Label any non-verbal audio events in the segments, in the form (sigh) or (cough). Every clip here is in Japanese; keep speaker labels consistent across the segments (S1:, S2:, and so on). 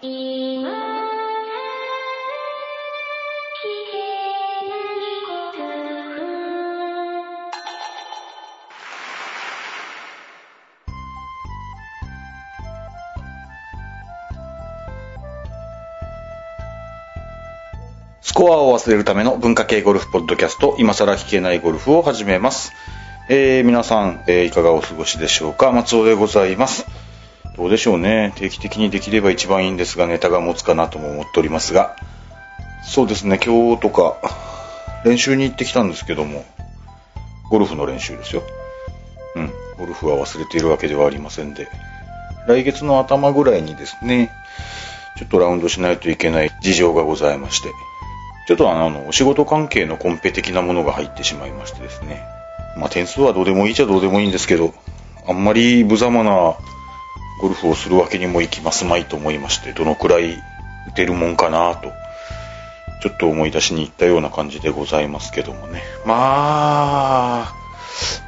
S1: スコアを忘れるための文化系ゴルフポッドキャスト、今更聞けないゴルフを始めます。えー、皆さん、えーいかがお過ごしでしょうか？松尾でございます。でしょうね。定期的にできれば一番いいんですが、ネタが持つかなとも思っておりますが、そうですね、今日とか、練習に行ってきたんですけども、ゴルフの練習ですよ。うん、ゴルフは忘れているわけではありませんで、来月の頭ぐらいにですね、ちょっとラウンドしないといけない事情がございまして、ちょっとあの、お仕事関係のコンペ的なものが入ってしまいましてですね。まあ点数はどうでもいいじゃどうでもいいんですけど、あんまり無様なゴルフをするわけにもいきますまいと思いまして、どのくらい打てるもんかなと、ちょっと思い出しに行ったような感じでございますけどもね。まあ、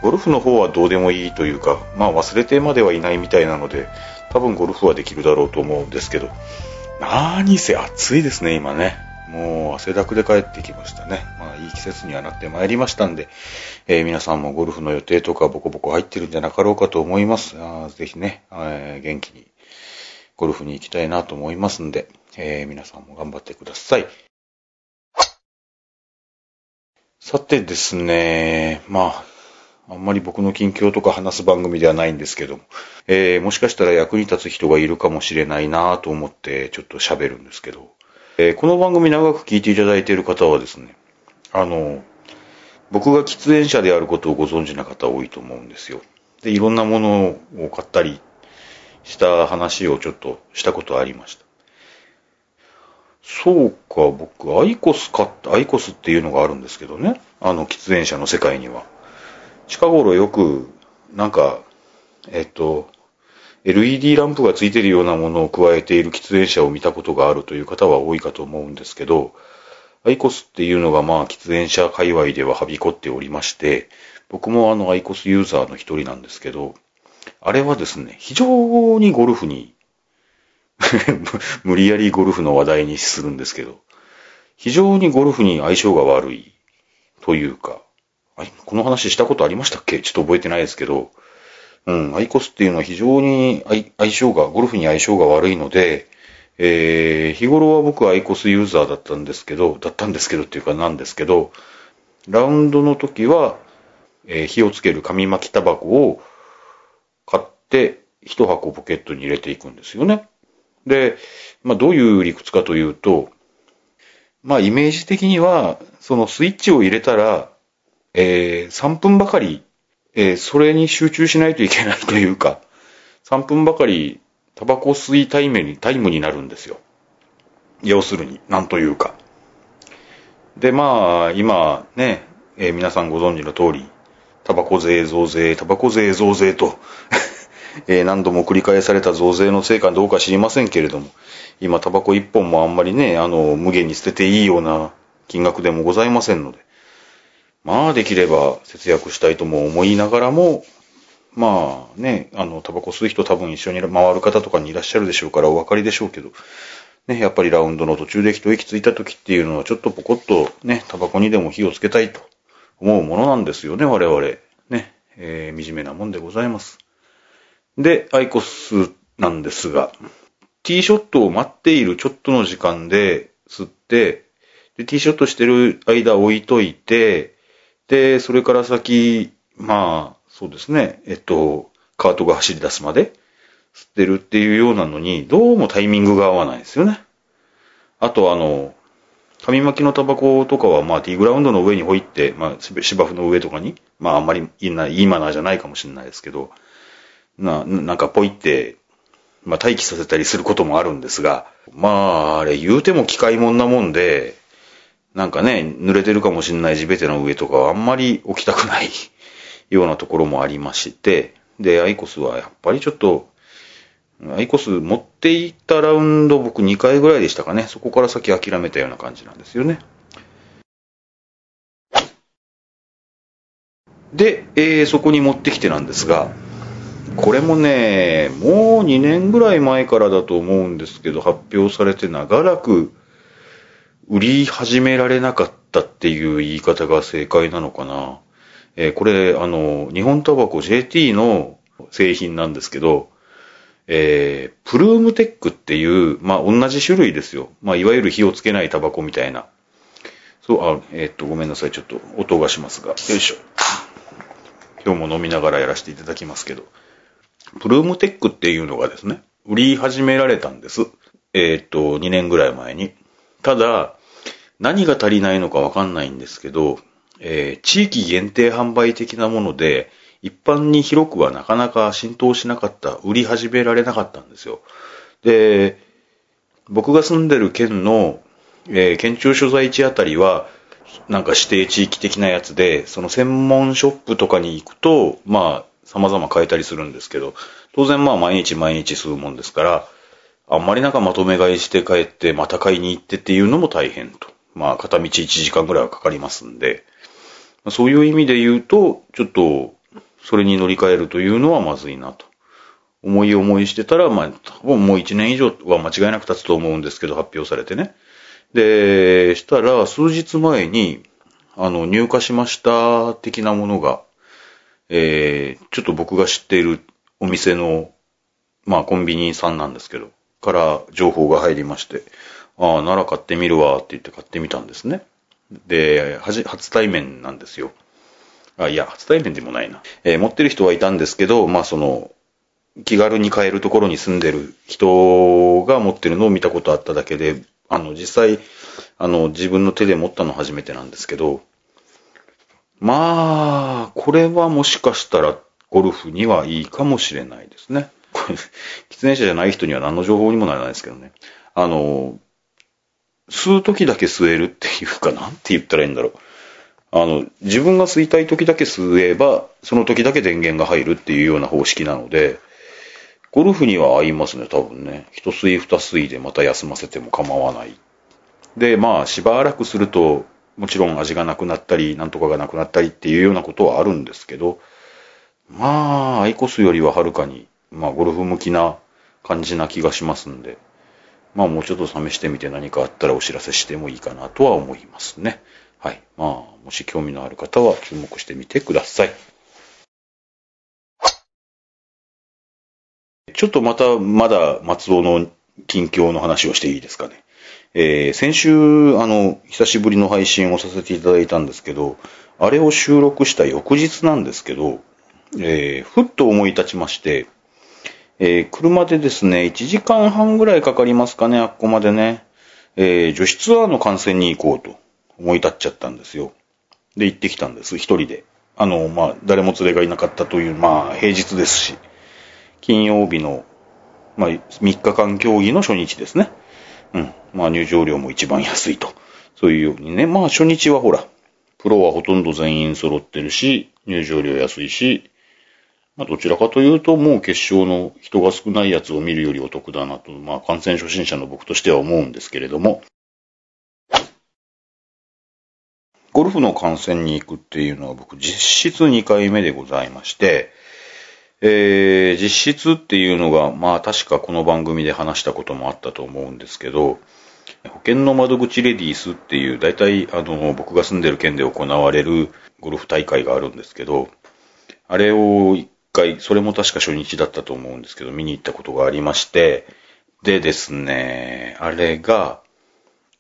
S1: ゴルフの方はどうでもいいというか、まあ忘れてまではいないみたいなので、多分ゴルフはできるだろうと思うんですけど、何せ暑いですね、今ね。もう汗だくで帰ってきましたね。まあいい季節にはなってまいりましたんで、えー皆さんもゴルフの予定とかボコボコ入ってるんじゃなかろうかと思います。あぜひね、えー元気にゴルフに行きたいなと思いますんで、えー皆さんも頑張ってください。さてですね、まあ、あんまり僕の近況とか話す番組ではないんですけども、えーもしかしたら役に立つ人がいるかもしれないなと思ってちょっと喋るんですけど、えーこの番組長く聞いていただいている方はですね、あの、僕が喫煙者であることをご存知な方多いと思うんですよ。で、いろんなものを買ったりした話をちょっとしたことありました。そうか、僕、アイコス買った、アイコスっていうのがあるんですけどね。あの、喫煙者の世界には。近頃よく、なんか、えっと、LED ランプがついているようなものを加えている喫煙者を見たことがあるという方は多いかと思うんですけど、アイコスっていうのがまあ喫煙者界隈でははびこっておりまして、僕もあのアイコスユーザーの一人なんですけど、あれはですね、非常にゴルフに (laughs) 無理やりゴルフの話題にするんですけど、非常にゴルフに相性が悪いというか、この話したことありましたっけ？ちょっと覚えてないですけど、うん、アイコスっていうのは非常に相相性が、ゴルフに相性が悪いので、えー、日頃は僕はアイコスユーザーだったんですけど、だったんですけどっていうかなんですけど、ラウンドの時は、えー火をつける紙巻きタバコを買って、一箱ポケットに入れていくんですよね。で、まあどういう理屈かというと、まあイメージ的には、そのスイッチを入れたら、えー3分ばかり、えーそれに集中しないといけないというか、3分ばかりタバコ吸いタイムに、タイムになるんですよ。要するに、なんというか。で、まあ、今ね、えー皆さんご存知の通り、タバコ税増税、タバコ税増税と、(laughs) えー何度も繰り返された増税のせいかどうか知りませんけれども、今タバコ一本もあんまりね、あの、無限に捨てていいような金額でもございませんので、まあ、できれば節約したいとも思いながらも、まあね、あの、タバコ吸う人多分一緒に回る方とかにいらっしゃるでしょうからお分かりでしょうけど、ね、やっぱりラウンドの途中で一息ついた時っていうのはちょっとポコッとね、タバコにでも火をつけたいと思うものなんですよね、我々。ね、えー惨めなもんでございます。で、アイコスなんですが、ティーショットを待っているちょっとの時間で吸って、で、ティーショットしてる間置いといて、で、それから先、まあ、そうですね、えっと、カートが走り出すまで吸ってるっていうようなのに、どうもタイミングが合わないですよね。あと、あの、紙巻きのタバコとかは、まあ、ティーグラウンドの上に置いて、まあ、芝生の上とかに、まあ、あんまりいいな、いいマナーじゃないかもしれないですけど、な、なんかポイって、まあ、待機させたりすることもあるんですが、まあ、あれ言うても機械もんなもんで、なんかね、濡れてるかもしれない地べての上とかはあんまり置きたくないようなところもありまして、で、アイコスはやっぱりちょっと、アイコス持っていったラウンド僕2回ぐらいでしたかね。そこから先諦めたような感じなんですよね。で、えーそこに持ってきてなんですが、これもね、もう2年ぐらい前からだと思うんですけど、発表されて長らく売り始められなかったっていう言い方が正解なのかな。えーこれ、あの、日本タバコ JT の製品なんですけど、えープルームテックっていう、まあ、同じ種類ですよ。まあ、いわゆる火をつけないタバコみたいな。そう、あ、えーっと、ごめんなさい。ちょっと音がしますが。よいしょ。今日も飲みながらやらせていただきますけど。プルームテックっていうのがですね、売り始められたんです。えーっと、2年ぐらい前に。ただ、何が足りないのかわかんないんですけど、えー地域限定販売的なもので、一般に広くはなかなか浸透しなかった、売り始められなかったんですよ。で、僕が住んでる県の、えー県庁所在地あたりは、なんか指定地域的なやつで、その専門ショップとかに行くと、まあ、様々買えたりするんですけど、当然まあ毎日毎日吸うもんですから、あんまりなんかまとめ買いして帰って、また買いに行ってっていうのも大変と。まあ、片道1時間ぐらいはかかりますんで、そういう意味で言うと、ちょっと、それに乗り換えるというのはまずいなと。思い思いしてたら、まあ、多分もう1年以上は間違いなく経つと思うんですけど、発表されてね。で、したら、数日前に、あの、入荷しました的なものが、えー、ちょっと僕が知っているお店の、まあ、コンビニさんなんですけど、から情報が入りまして、ああ、なら買ってみるわって言って買ってみたんですね。で、はじ、初対面なんですよ。あ、いや、初対面でもないな。えー持ってる人はいたんですけど、まあその、気軽に買えるところに住んでる人が持ってるのを見たことあっただけで、あの、実際、あの、自分の手で持ったの初めてなんですけど、まあ、これはもしかしたらゴルフにはいいかもしれないですね。これ、喫煙者じゃない人には何の情報にもならないですけどね。あの、吸う時だけ吸えるっていうか、な？んて言ったらいいんだろう。あの、自分が吸いたい時だけ吸えば、その時だけ電源が入るっていうような方式なので、ゴルフには合いますね、多分ね。一吸い二吸いでまた休ませても構わない。で、まあ、しばらくすると、もちろん味がなくなったり、なんとかがなくなったりっていうようなことはあるんですけど、まあ、アイコスよりははるかに、まあ、ゴルフ向きな感じな気がしますんで、まあ、もうちょっと試してみて何かあったらお知らせしてもいいかなとは思いますね。はい。まあ、もし興味のある方は注目してみてください。ちょっとまた、まだ松尾の近況の話をしていいですかね。えー先週、あの、久しぶりの配信をさせていただいたんですけど、あれを収録した翌日なんですけど、えーふっと思い立ちまして、えー車でですね、1時間半ぐらいかかりますかね、あっこまでね。えー女子ツアーの観戦に行こうと思い立っちゃったんですよ。で、行ってきたんです、一人で。あの、まあ、誰も連れがいなかったという、まあ、平日ですし、金曜日の、まあ、3日間競技の初日ですね。うん。まあ、入場料も一番安いと。そういうようにね。まあ、初日はほら、プロはほとんど全員揃ってるし、入場料安いし、まあ、どちらかというと、もう決勝の人が少ないやつを見るよりお得だなと、まあ、観戦初心者の僕としては思うんですけれども、ゴルフの観戦に行くっていうのは僕実質2回目でございまして、えー、実質っていうのが、まあ確かこの番組で話したこともあったと思うんですけど、保険の窓口レディースっていう、大体あの、僕が住んでる県で行われるゴルフ大会があるんですけど、あれを回、それも確か初日だったと思うんですけど、見に行ったことがありまして、でですね、あれが、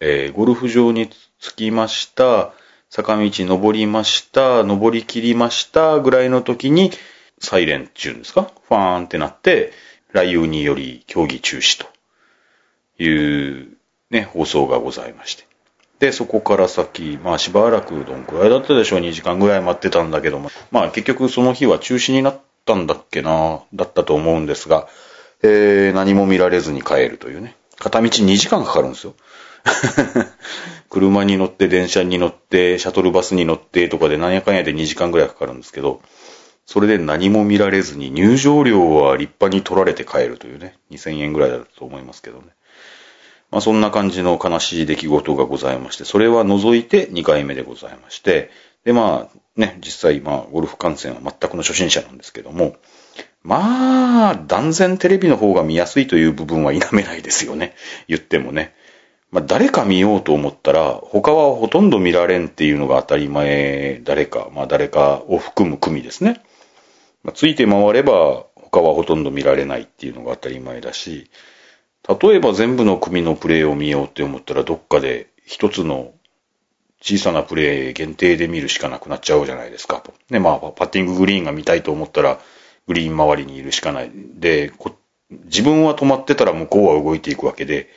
S1: えーゴルフ場に着きました、坂道登りました、登り切りましたぐらいの時に、サイレンっていうんですかファーンってなって、雷雨により競技中止というね、放送がございまして。で、そこから先、まあしばらくどんくらいだったでしょう、2時間ぐらい待ってたんだけども、まあ結局その日は中止になったんだっけな、だったと思うんですが、えー、何も見られずに帰るというね。片道2時間かかるんですよ。(laughs) 車に乗って、電車に乗って、シャトルバスに乗ってとかでなんやかんやで2時間ぐらいかかるんですけど、それで何も見られずに入場料は立派に取られて帰るというね、2000円ぐらいだと思いますけどね。まあそんな感じの悲しい出来事がございまして、それは除いて2回目でございまして、で、まあ、ね、実際、まあ、ゴルフ観戦は全くの初心者なんですけども、まあ、断然テレビの方が見やすいという部分は否めないですよね。言ってもね。まあ、誰か見ようと思ったら、他はほとんど見られんっていうのが当たり前、誰か、まあ誰かを含む組ですね。まあ、ついて回れば、他はほとんど見られないっていうのが当たり前だし、例えば全部の組のプレーを見ようって思ったら、どっかで一つの小さなプレー限定で見るしかなくなっちゃうじゃないですか。ね、まあ、パッティンググリーンが見たいと思ったら、グリーン周りにいるしかない。で、自分は止まってたら向こうは動いていくわけで、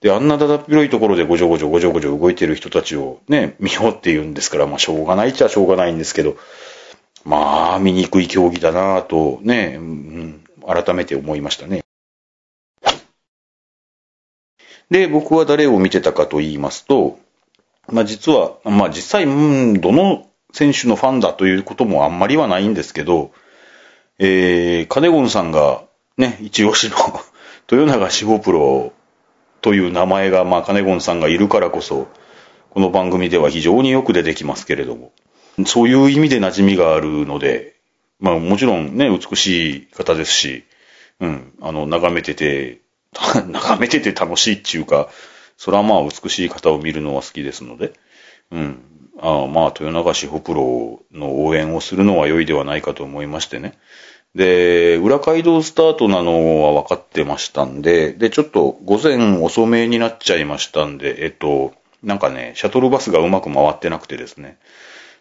S1: で、あんなだだっ広いところでごじょごじょごじょごじょ動いてる人たちをね、(laughs) 見ようって言うんですから、まあしょうがないっちゃしょうがないんですけど、まあ、見にくい競技だなぁとね、うん、改めて思いましたね。で、僕は誰を見てたかと言いますと、まあ実は、まあ実際、うん、どの選手のファンだということもあんまりはないんですけど、えー、カネゴンさんがね、一押しの (laughs) 豊永志保プロという名前が、まあ、カネゴンさんがいるからこそ、この番組では非常によく出てきますけれども、そういう意味で馴染みがあるので、まあもちろんね、美しい方ですし、うん、あの、眺めてて、(laughs) 眺めてて楽しいっていうか、それはまあ美しい方を見るのは好きですので、うん、あまあ豊永志保プロの応援をするのは良いではないかと思いましてね。で、裏街道スタートなのは分かってましたんで、で、ちょっと午前遅めになっちゃいましたんで、えっと、なんかね、シャトルバスがうまく回ってなくてですね。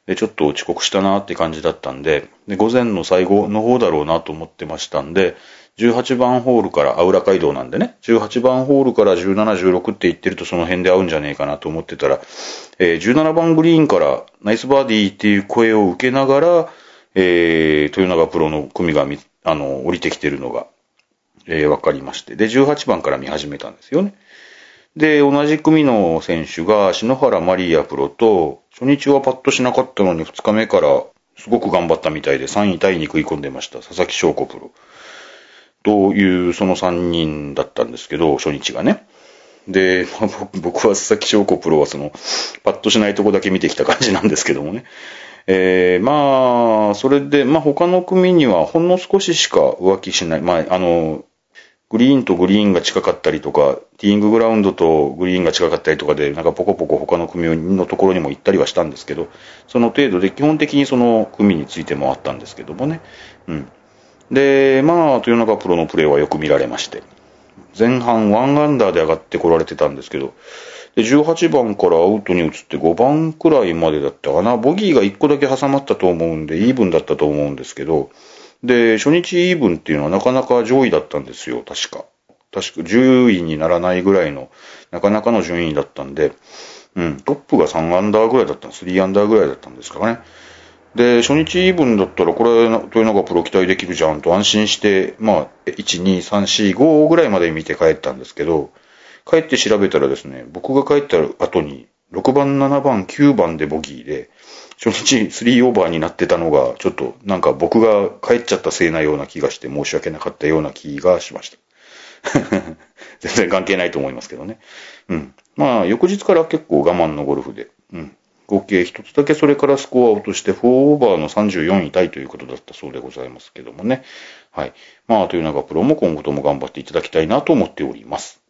S1: で、ちょっと遅刻したなって感じだったんで、で、午前の最後の方だろうなと思ってましたんで、18番ホールから、あ、裏街道なんでね、18番ホールから17、16って言ってるとその辺で会うんじゃねえかなと思ってたら、えー、17番グリーンからナイスバーディーっていう声を受けながら、えー、豊永プロの組がみ、あの、降りてきてるのが、えー、わかりまして。で、18番から見始めたんですよね。で、同じ組の選手が、篠原マリアプロと、初日はパッとしなかったのに2日目からすごく頑張ったみたいで3位タイに食い込んでました。佐々木翔子プロ。という、その3人だったんですけど、初日がね。で、まあ、僕は佐々木翔子プロはその、パッとしないとこだけ見てきた感じなんですけどもね。(laughs) えー、まあ、それで、まあ他の組にはほんの少ししか浮気しない。まあ、あの、グリーンとグリーンが近かったりとか、ティーインググラウンドとグリーンが近かったりとかで、なんかポコポコ他の組のところにも行ったりはしたんですけど、その程度で基本的にその組についてもあったんですけどもね。うん。で、まあ、豊中プロのプレーはよく見られまして、前半1アンダーで上がってこられてたんですけど、で、18番からアウトに移って5番くらいまでだったかな。ボギーが1個だけ挟まったと思うんで、イーブンだったと思うんですけど、で、初日イーブンっていうのはなかなか上位だったんですよ、確か。確か10位にならないぐらいの、なかなかの順位だったんで、うん、トップが3アンダーぐらいだったん。3アンダーぐらいだったんですかね。で、初日イーブンだったら、これ、豊永プロ期待できるじゃんと安心して、まあ、1、2、3、4、5ぐらいまで見て帰ったんですけど、帰って調べたらですね、僕が帰った後に、6番、7番、9番でボギーで、初日3オーバーになってたのが、ちょっとなんか僕が帰っちゃったせいなような気がして申し訳なかったような気がしました。(laughs) 全然関係ないと思いますけどね。うん。まあ、翌日から結構我慢のゴルフで、うん。合計一つだけそれからスコアを落として4オーバーの34位タイということだったそうでございますけどもね。はい。まあ、というのがプロも今後とも頑張っていただきたいなと思っております。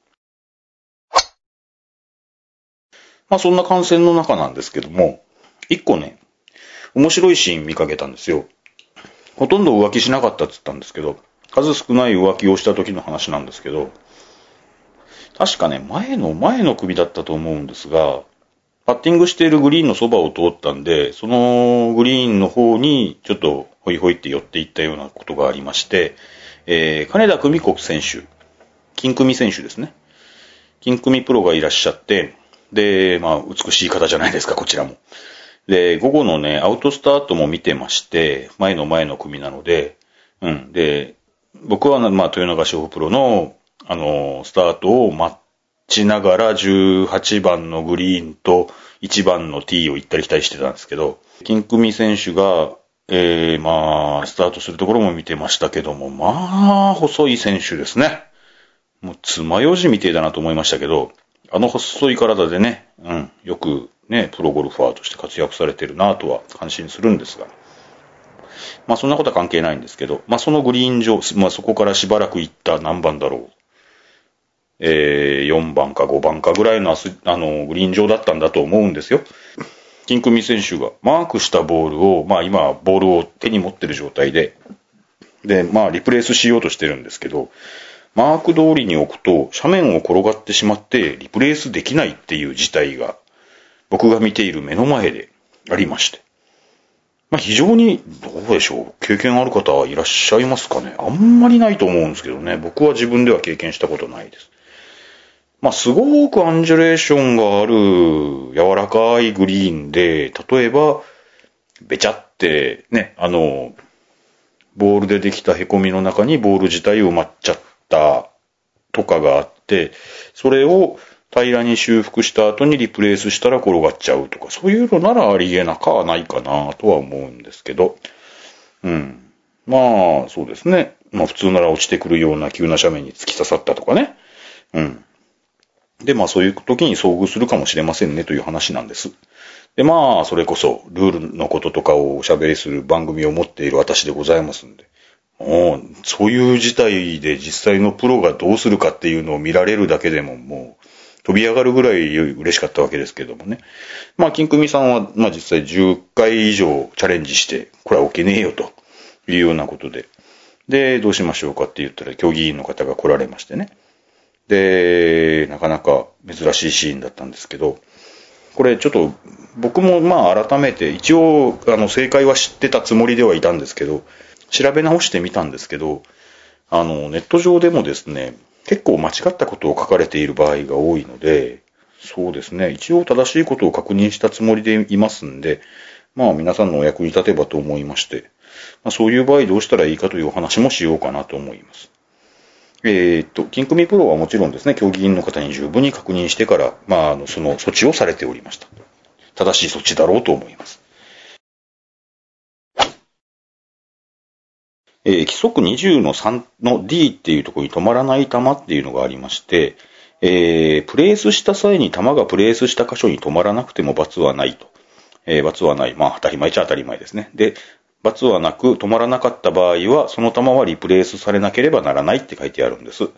S1: まあそんな感染の中なんですけども、一個ね、面白いシーン見かけたんですよ。ほとんど浮気しなかったって言ったんですけど、数少ない浮気をした時の話なんですけど、確かね、前の前の首だったと思うんですが、パッティングしているグリーンのそばを通ったんで、そのグリーンの方にちょっとホイホイって寄っていったようなことがありまして、えー、金田久美子選手、金組選手ですね。金組プロがいらっしゃって、で、まあ、美しい方じゃないですか、こちらも。で、午後のね、アウトスタートも見てまして、前の前の組なので、うん。で、僕は、まあ、豊永志保プロの、あの、スタートを待っちながら、18番のグリーンと1番のティーを行ったり来たりしてたんですけど、金組選手が、えー、まあ、スタートするところも見てましたけども、まあ、細い選手ですね。もう、爪楊枝みてえだなと思いましたけど、あの細い体でね、うん、よくね、プロゴルファーとして活躍されてるなとは感心するんですが、まあそんなことは関係ないんですけど、まあそのグリーン上、まあそこからしばらく行った何番だろう。えー、4番か5番かぐらいのあの、グリーン上だったんだと思うんですよ。金組選手がマークしたボールを、まあ今、ボールを手に持ってる状態で、で、まあリプレイスしようとしてるんですけど、マーク通りに置くと斜面を転がってしまってリプレイスできないっていう事態が僕が見ている目の前でありまして。まあ非常に、どうでしょう、経験ある方はいらっしゃいますかねあんまりないと思うんですけどね、僕は自分では経験したことないです。まあ、すごくアンジュレーションがある柔らかいグリーンで、例えば、べちゃってね、あの、ボールでできた凹みの中にボール自体埋まっちゃったとかがあって、それを平らに修復した後にリプレイスしたら転がっちゃうとか、そういうのならありえなかはないかなとは思うんですけど、うん。まあ、そうですね。まあ普通なら落ちてくるような急な斜面に突き刺さったとかね。うん。で、まあそういう時に遭遇するかもしれませんねという話なんです。で、まあ、それこそ、ルールのこととかをおしゃべりする番組を持っている私でございますんで。もう、そういう事態で実際のプロがどうするかっていうのを見られるだけでももう、飛び上がるぐらい嬉しかったわけですけどもね。まあ、金組さんは、まあ実際10回以上チャレンジして、これは置けねえよというようなことで。で、どうしましょうかって言ったら、競技員の方が来られましてね。で、なかなか珍しいシーンだったんですけど、これちょっと僕もまあ改めて一応あの正解は知ってたつもりではいたんですけど、調べ直してみたんですけど、あのネット上でもですね、結構間違ったことを書かれている場合が多いので、そうですね、一応正しいことを確認したつもりでいますんで、まあ皆さんのお役に立てばと思いまして、まあ、そういう場合どうしたらいいかというお話もしようかなと思います。えー、っと、金組プロはもちろんですね、競技員の方に十分に確認してから、まあ、あの、その措置をされておりました。正しい措置だろうと思います。えー、規則20の3の D っていうところに止まらない球っていうのがありまして、えー、プレースした際に球がプレースした箇所に止まらなくても罰はないと。えー、罰はない。まあ、当たり前っちゃ当たり前ですね。で、罰はなく止まらなかった場合は、その球はリプレイスされなければならないって書いてあるんです。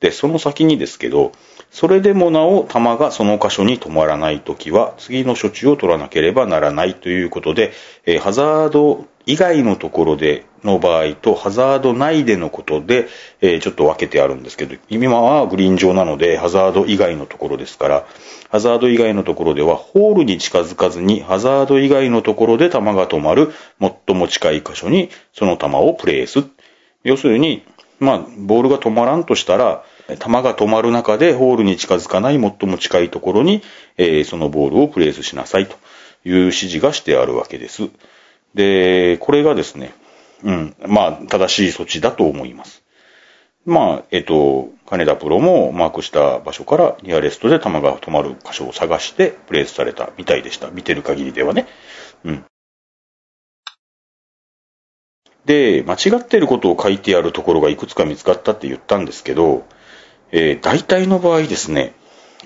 S1: で、その先にですけど、それでもなお球がその箇所に止まらないときは、次の処置を取らなければならないということで、えー、ハザード以外のところでの場合とハザード内でのことで、えー、ちょっと分けてあるんですけど、今はグリーン上なのでハザード以外のところですから、ハザード以外のところではホールに近づかずにハザード以外のところで球が止まる最も近い箇所にその球をプレイす。要するに、まあ、ボールが止まらんとしたら、球が止まる中でホールに近づかない最も近いところに、えー、そのボールをプレイスしなさいという指示がしてあるわけです。で、これがですね、うん、まあ、正しい措置だと思います。まあ、えっと、金田プロもマークした場所からニアレストで球が止まる箇所を探してプレイスされたみたいでした。見てる限りではね。うん。で、間違ってることを書いてあるところがいくつか見つかったって言ったんですけど、えー、大体の場合ですね、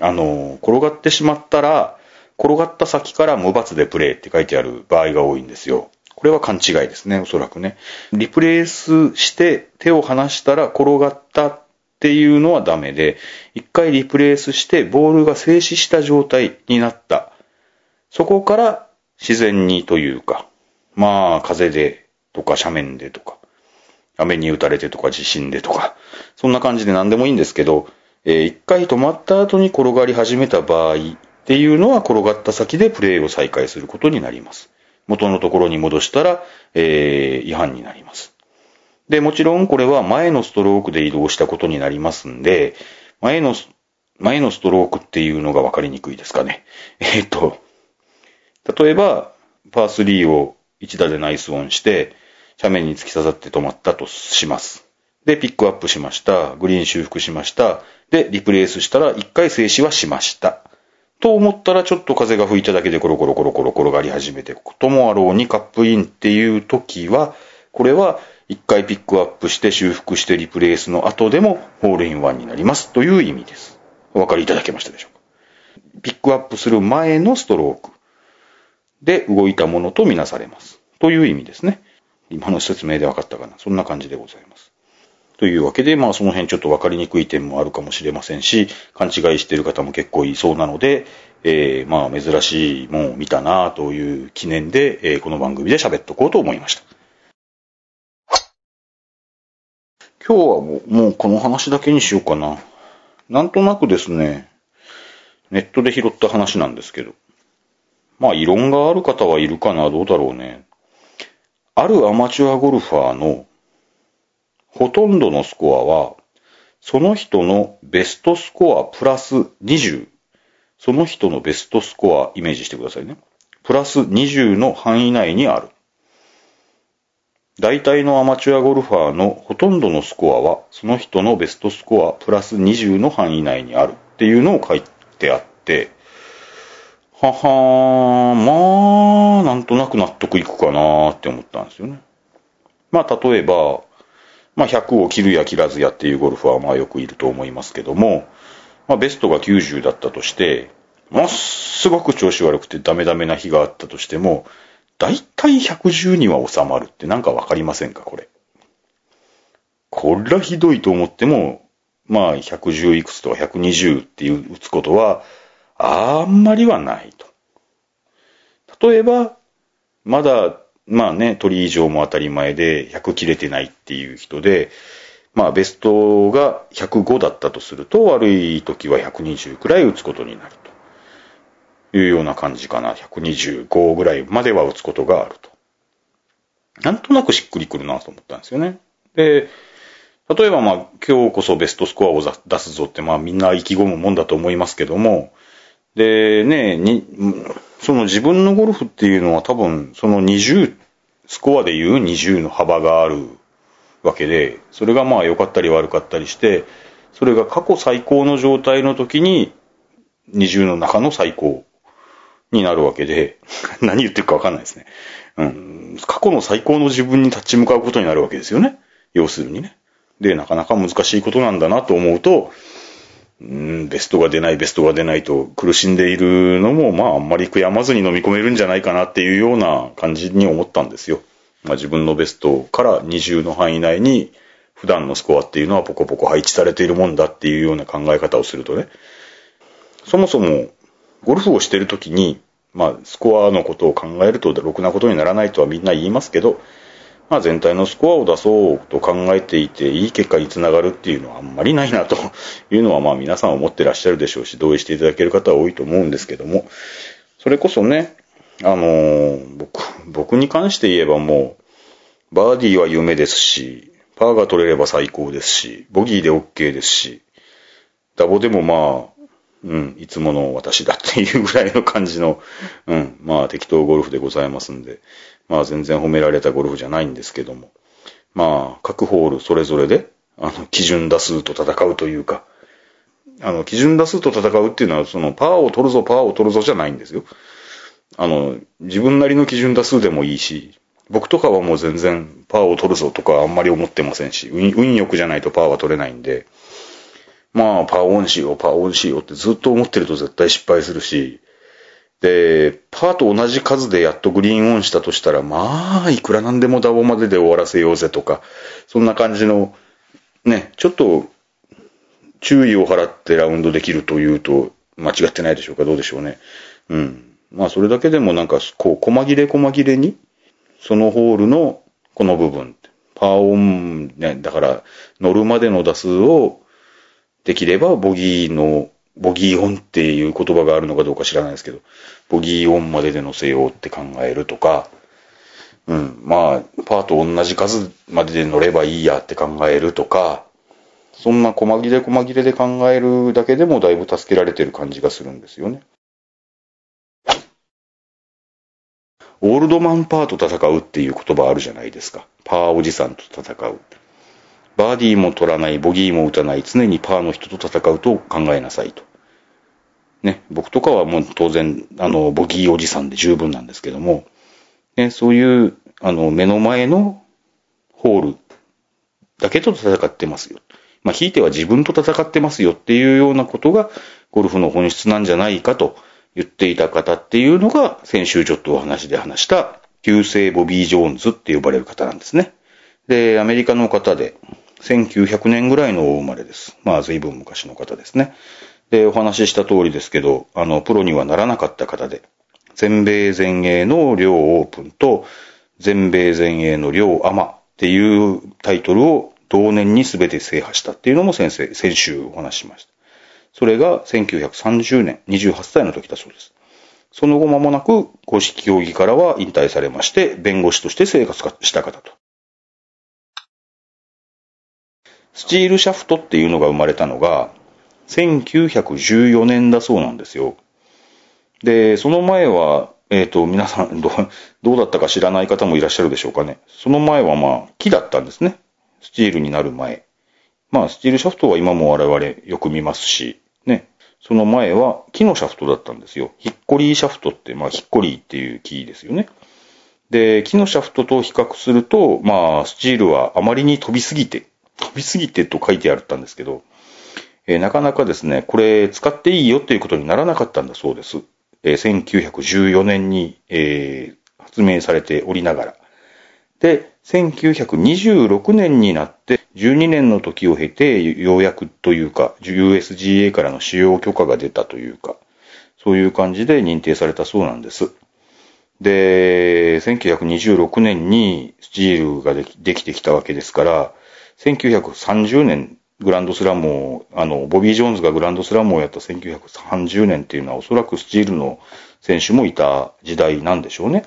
S1: あの、転がってしまったら、転がった先から無罰でプレイって書いてある場合が多いんですよ。これは勘違いですね、おそらくね。リプレイスして手を離したら転がったっていうのはダメで、一回リプレイスしてボールが静止した状態になった。そこから自然にというか、まあ風でとか斜面でとか、雨に打たれてとか地震でとか、そんな感じで何でもいいんですけど、えー、一回止まった後に転がり始めた場合っていうのは転がった先でプレイを再開することになります。元のところに戻したら、えー、違反になります。で、もちろんこれは前のストロークで移動したことになりますんで、前の、前のストロークっていうのが分かりにくいですかね。えー、っと、例えば、パー3を1打でナイスオンして、斜面に突き刺さって止まったとします。で、ピックアップしました。グリーン修復しました。で、リプレイスしたら1回静止はしました。と思ったらちょっと風が吹いただけでコロコロコロコロ転がり始めてこともあろうにカップインっていう時は、これは一回ピックアップして修復してリプレイスの後でもホールインワンになりますという意味です。お分かりいただけましたでしょうか。ピックアップする前のストローク。で動いたものとみなされます。という意味ですね。今の説明で分かったかな。そんな感じでございます。というわけで、まあその辺ちょっと分かりにくい点もあるかもしれませんし、勘違いしている方も結構いそうなので、えー、まあ珍しいもんを見たなという記念で、えーこの番組で喋っとこうと思いました。今日はもうもうこの話だけにしようかな。なんとなくですね、ネットで拾った話なんですけど。まあ異論がある方はいるかな、どうだろうね。あるアマチュアゴルファーのほとんどのスコアは、その人のベストスコアプラス20。その人のベストスコアイメージしてくださいね。プラス20の範囲内にある。大体のアマチュアゴルファーのほとんどのスコアは、その人のベストスコアプラス20の範囲内にあるっていうのを書いてあって、ははー、まあ、なんとなく納得いくかなーって思ったんですよね。まあ、例えば、まあ、100を切るや切らずやっていうゴルフはまあよくいると思いますけども、まあ、ベストが90だったとして、ものすごく調子悪くてダメダメな日があったとしても、だいたい110には収まるってなんかわかりませんか、これ。これはひどいと思っても、まあ、110いくつとか120っていう打つことは、あんまりはないと。例えば、まだ、まあね、鳥以上も当たり前で100切れてないっていう人で、まあベストが105だったとすると、悪い時は120くらい打つことになるというような感じかな。125ぐらいまでは打つことがあると。なんとなくしっくりくるなと思ったんですよね。で、例えばまあ今日こそベストスコアを出すぞってまあみんな意気込むもんだと思いますけども、でね、に、その自分のゴルフっていうのは多分その20、スコアでいう20の幅があるわけで、それがまあ良かったり悪かったりして、それが過去最高の状態の時に20の中の最高になるわけで、(laughs) 何言ってるかわかんないですね。うん。過去の最高の自分に立ち向かうことになるわけですよね。要するにね。で、なかなか難しいことなんだなと思うと、うん、ベストが出ない、ベストが出ないと苦しんでいるのも、まああんまり悔やまずに飲み込めるんじゃないかなっていうような感じに思ったんですよ。まあ自分のベストから20の範囲内に普段のスコアっていうのはポコポコ配置されているもんだっていうような考え方をするとね。そもそもゴルフをしてるときに、まあスコアのことを考えるとろくなことにならないとはみんな言いますけど、まあ全体のスコアを出そうと考えていて、いい結果につながるっていうのはあんまりないなというのはまあ皆さん思ってらっしゃるでしょうし、同意していただける方は多いと思うんですけども、それこそね、あのー僕、僕に関して言えばもう、バーディーは夢ですし、パーが取れれば最高ですし、ボギーで OK ですし、ダボでもまあ、うん、いつもの私だっていうぐらいの感じの、うん、まあ適当ゴルフでございますんで、まあ全然褒められたゴルフじゃないんですけども、まあ各ホールそれぞれで、あの、基準打数と戦うというか、あの、基準打数と戦うっていうのは、その、パーを取るぞ、パーを取るぞじゃないんですよ。あの、自分なりの基準打数でもいいし、僕とかはもう全然パーを取るぞとかあんまり思ってませんし、運運良くじゃないとパーは取れないんで、まあ、パーオンしよう、パーオンしようってずっと思ってると絶対失敗するし、で、パーと同じ数でやっとグリーンオンしたとしたら、まあ、いくらなんでもダボまでで終わらせようぜとか、そんな感じの、ね、ちょっと、注意を払ってラウンドできるというと、間違ってないでしょうか、どうでしょうね。うん。まあ、それだけでもなんか、こう、細切れ細切れに、そのホールのこの部分、パーオン、ね、だから、乗るまでの打数を、できればボギーの、ボギーオンっていう言葉があるのかどうか知らないですけど、ボギーオンまでで乗せようって考えるとか、うん、まあ、パーと同じ数までで乗ればいいやって考えるとか、そんな細切れ細切れで考えるだけでもだいぶ助けられてる感じがするんですよね。オールドマンパーと戦うっていう言葉あるじゃないですか。パーおじさんと戦う。バーディーも取らない、ボギーも打たない、常にパーの人と戦うと考えなさいと。ね、僕とかはもう当然、あの、ボギーおじさんで十分なんですけども、ね、そういう、あの、目の前のホールだけと戦ってますよ。まあ、ひいては自分と戦ってますよっていうようなことが、ゴルフの本質なんじゃないかと言っていた方っていうのが、先週ちょっとお話で話した、旧姓ボビー・ジョーンズって呼ばれる方なんですね。で、アメリカの方で、1900年ぐらいの生まれです。まあ、随分昔の方ですね。で、お話しした通りですけど、あの、プロにはならなかった方で、全米全英の両オープンと、全米全英の両アマっていうタイトルを同年に全て制覇したっていうのも先生、先週お話ししました。それが1930年、28歳の時だそうです。その後間もなく公式競技からは引退されまして、弁護士として生活した方と。スチールシャフトっていうのが生まれたのが、1914年だそうなんですよ。で、その前は、えっ、ー、と、皆さんど、どうだったか知らない方もいらっしゃるでしょうかね。その前はまあ、木だったんですね。スチールになる前。まあ、スチールシャフトは今も我々よく見ますし、ね。その前は木のシャフトだったんですよ。ヒッコリーシャフトって、まあ、ヒッコリーっていう木ですよね。で、木のシャフトと比較すると、まあ、スチールはあまりに飛びすぎて、飛びすぎてと書いてあったんですけど、えー、なかなかですね、これ使っていいよっていうことにならなかったんだそうです。えー、1914年に、えー、発明されておりながら。で、1926年になって12年の時を経てようやくというか USGA からの使用許可が出たというかそういう感じで認定されたそうなんです。で、1926年にスチールができできてきたわけですから、1930年グランドスラムを、あの、ボビー・ジョーンズがグランドスラムをやった1930年っていうのはおそらくスチールの選手もいた時代なんでしょうね。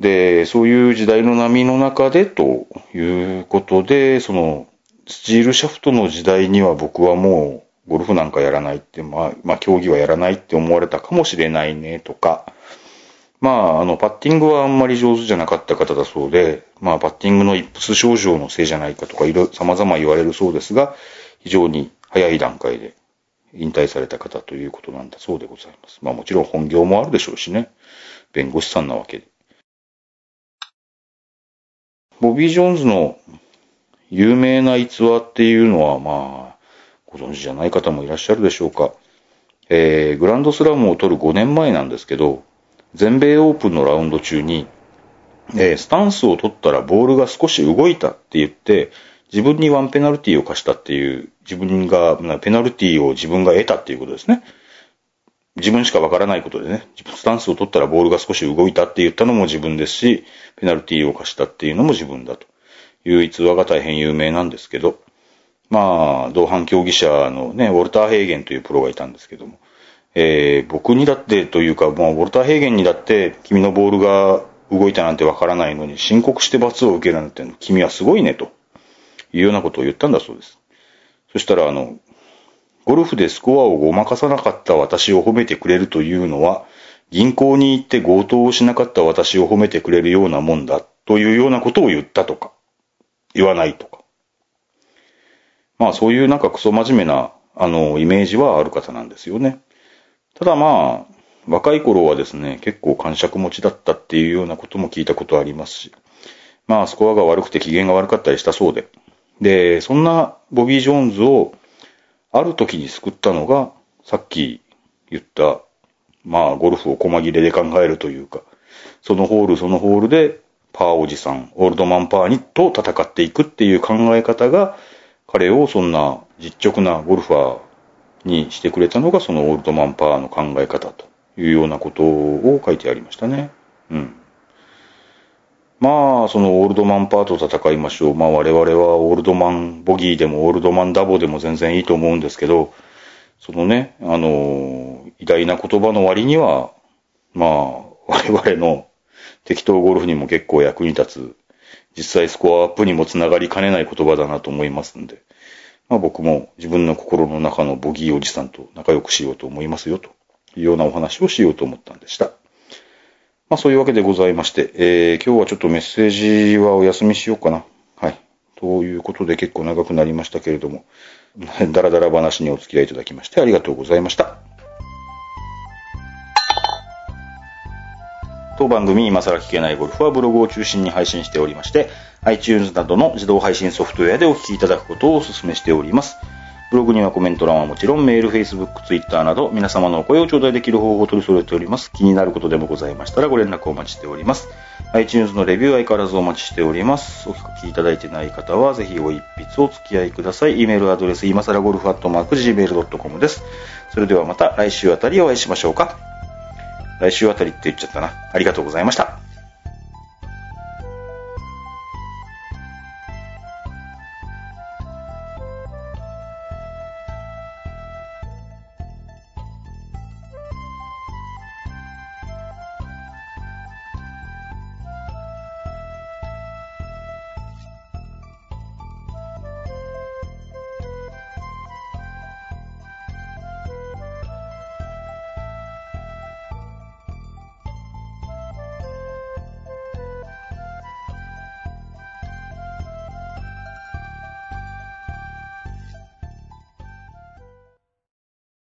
S1: で、そういう時代の波の中でということで、その、スチールシャフトの時代には僕はもうゴルフなんかやらないって、まあ、まあ、競技はやらないって思われたかもしれないねとか、まあ、あの、パッティングはあんまり上手じゃなかった方だそうで、まあ、パッティングのイップス症状のせいじゃないかとか、いろ、様々言われるそうですが、非常に早い段階で引退された方ということなんだそうでございます。まあ、もちろん本業もあるでしょうしね。弁護士さんなわけで。ボビー・ジョーンズの有名な逸話っていうのは、まあ、ご存知じゃない方もいらっしゃるでしょうか。えー、グランドスラムを取る5年前なんですけど、全米オープンのラウンド中に、えー、スタンスを取ったらボールが少し動いたって言って、自分にワンペナルティを課したっていう、自分が、ペナルティを自分が得たっていうことですね。自分しかわからないことでね、スタンスを取ったらボールが少し動いたって言ったのも自分ですし、ペナルティーを課したっていうのも自分だという逸話が大変有名なんですけど、まあ、同伴競技者のね、ウォルター・ヘーゲンというプロがいたんですけども、えー、僕にだってというか、もうウォルター・ヘーゲンにだって君のボールが動いたなんてわからないのに申告して罰を受けるなんて君はすごいねというようなことを言ったんだそうです。そしたらあの、ゴルフでスコアをごまかさなかった私を褒めてくれるというのは、銀行に行って強盗をしなかった私を褒めてくれるようなもんだというようなことを言ったとか、言わないとか。まあそういうなんかクソ真面目な、あの、イメージはある方なんですよね。ただまあ、若い頃はですね、結構感触持ちだったっていうようなことも聞いたことありますし、まあスコアが悪くて機嫌が悪かったりしたそうで。で、そんなボビー・ジョーンズをある時に救ったのが、さっき言った、まあ、ゴルフを細切れで考えるというか、そのホールそのホールで、パーおじさん、オールドマンパーにと戦っていくっていう考え方が、彼をそんな実直なゴルファーにしてくれたのが、そのオールドマンパーの考え方というようなことを書いてありましたね。うん。まあ、そのオールドマンパーと戦いましょう。まあ我々はオールドマンボギーでもオールドマンダボでも全然いいと思うんですけど、そのね、あの、偉大な言葉の割には、まあ、我々の適当ゴルフにも結構役に立つ、実際スコアアップにもつながりかねない言葉だなと思いますんで、まあ僕も自分の心の中のボギーおじさんと仲良くしようと思いますよというようなお話をしようと思ったんでした。まあそういうわけでございまして、えー、今日はちょっとメッセージはお休みしようかな。はい。ということで結構長くなりましたけれども、だらだら話にお付き合いいただきましてありがとうございました。当番組今更聞けないゴルフはブログを中心に配信しておりまして、iTunes などの自動配信ソフトウェアでお聞きいただくことをお勧めしております。ブログにはコメント欄はもちろんメール、Facebook、Twitter など皆様のお声を頂戴できる方法を取り揃えております。気になることでもございましたらご連絡をお待ちしております。iTunes のレビュー相変わらずお待ちしております。お聞きいただいてない方はぜひお一筆お付き合いください。e メールアドレス今更ゴルフアットマーク Gmail.com です。それではまた来週あたりお会いしましょうか。来週あたりって言っちゃったな。ありがとうございました。